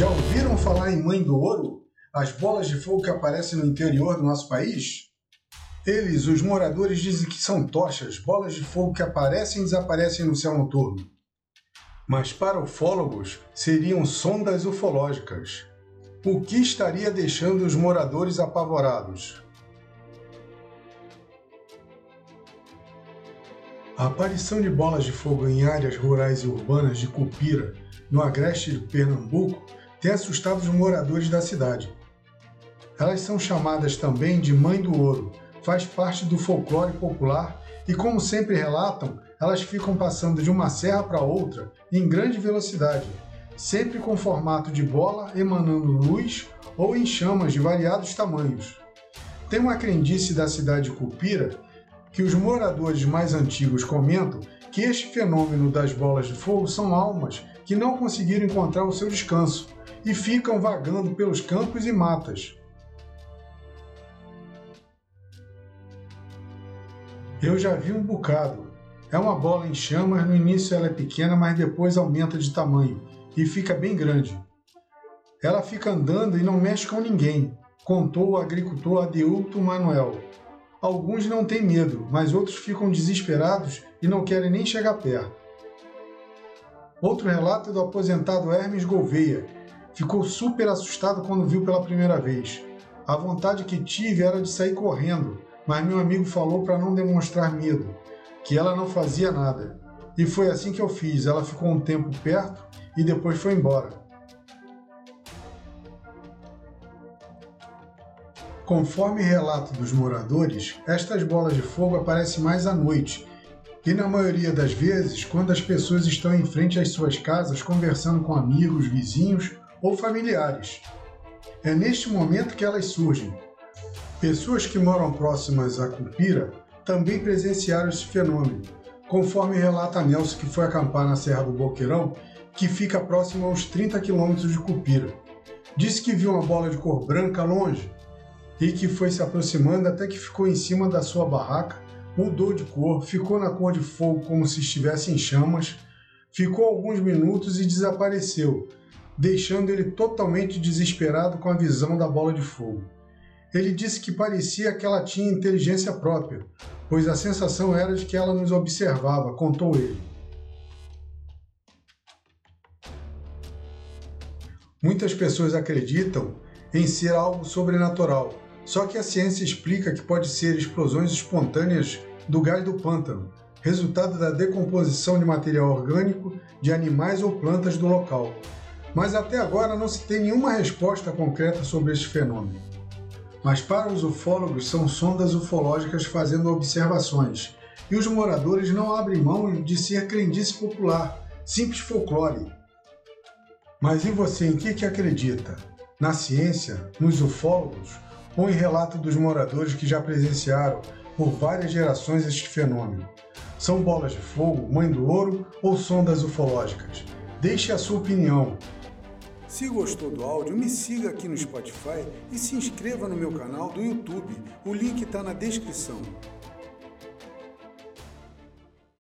Já ouviram falar em Mãe do Ouro? As bolas de fogo que aparecem no interior do nosso país? Eles, os moradores, dizem que são tochas, bolas de fogo que aparecem e desaparecem no céu noturno. Mas para ufólogos, seriam sondas ufológicas. O que estaria deixando os moradores apavorados? A aparição de bolas de fogo em áreas rurais e urbanas de Cupira, no agreste de Pernambuco, tem assustado os moradores da cidade. Elas são chamadas também de Mãe do Ouro, faz parte do folclore popular e, como sempre relatam, elas ficam passando de uma serra para outra em grande velocidade, sempre com formato de bola emanando luz ou em chamas de variados tamanhos. Tem uma crendice da cidade de Cupira que os moradores mais antigos comentam que este fenômeno das bolas de fogo são almas que não conseguiram encontrar o seu descanso e ficam vagando pelos campos e matas. Eu já vi um bocado. É uma bola em chamas, no início ela é pequena, mas depois aumenta de tamanho e fica bem grande. Ela fica andando e não mexe com ninguém, contou o agricultor Adeilto Manuel. Alguns não têm medo, mas outros ficam desesperados e não querem nem chegar perto. Outro relato é do aposentado Hermes Gouveia. Ficou super assustado quando viu pela primeira vez. A vontade que tive era de sair correndo, mas meu amigo falou para não demonstrar medo, que ela não fazia nada. E foi assim que eu fiz. Ela ficou um tempo perto e depois foi embora. Conforme relato dos moradores, estas bolas de fogo aparecem mais à noite e, na maioria das vezes, quando as pessoas estão em frente às suas casas conversando com amigos, vizinhos ou familiares. É neste momento que elas surgem. Pessoas que moram próximas a Cupira também presenciaram esse fenômeno, conforme relata Nelson, que foi acampar na Serra do Boqueirão, que fica próximo a uns 30 quilômetros de Cupira. Disse que viu uma bola de cor branca longe e que foi se aproximando até que ficou em cima da sua barraca, mudou de cor, ficou na cor de fogo como se estivesse em chamas, ficou alguns minutos e desapareceu, deixando ele totalmente desesperado com a visão da bola de fogo. Ele disse que parecia que ela tinha inteligência própria, pois a sensação era de que ela nos observava, contou ele. Muitas pessoas acreditam em ser algo sobrenatural, só que a ciência explica que pode ser explosões espontâneas do gás do pântano, resultado da decomposição de material orgânico de animais ou plantas do local. Mas até agora não se tem nenhuma resposta concreta sobre este fenômeno. Mas para os ufólogos são sondas ufológicas fazendo observações, e os moradores não abrem mão de ser crendice popular, simples folclore. Mas e você em que, que acredita? Na ciência? Nos ufólogos? Ou em relato dos moradores que já presenciaram por várias gerações este fenômeno. São bolas de fogo, mãe do ouro ou sondas ufológicas? Deixe a sua opinião. Se gostou do áudio, me siga aqui no Spotify e se inscreva no meu canal do YouTube. O link está na descrição.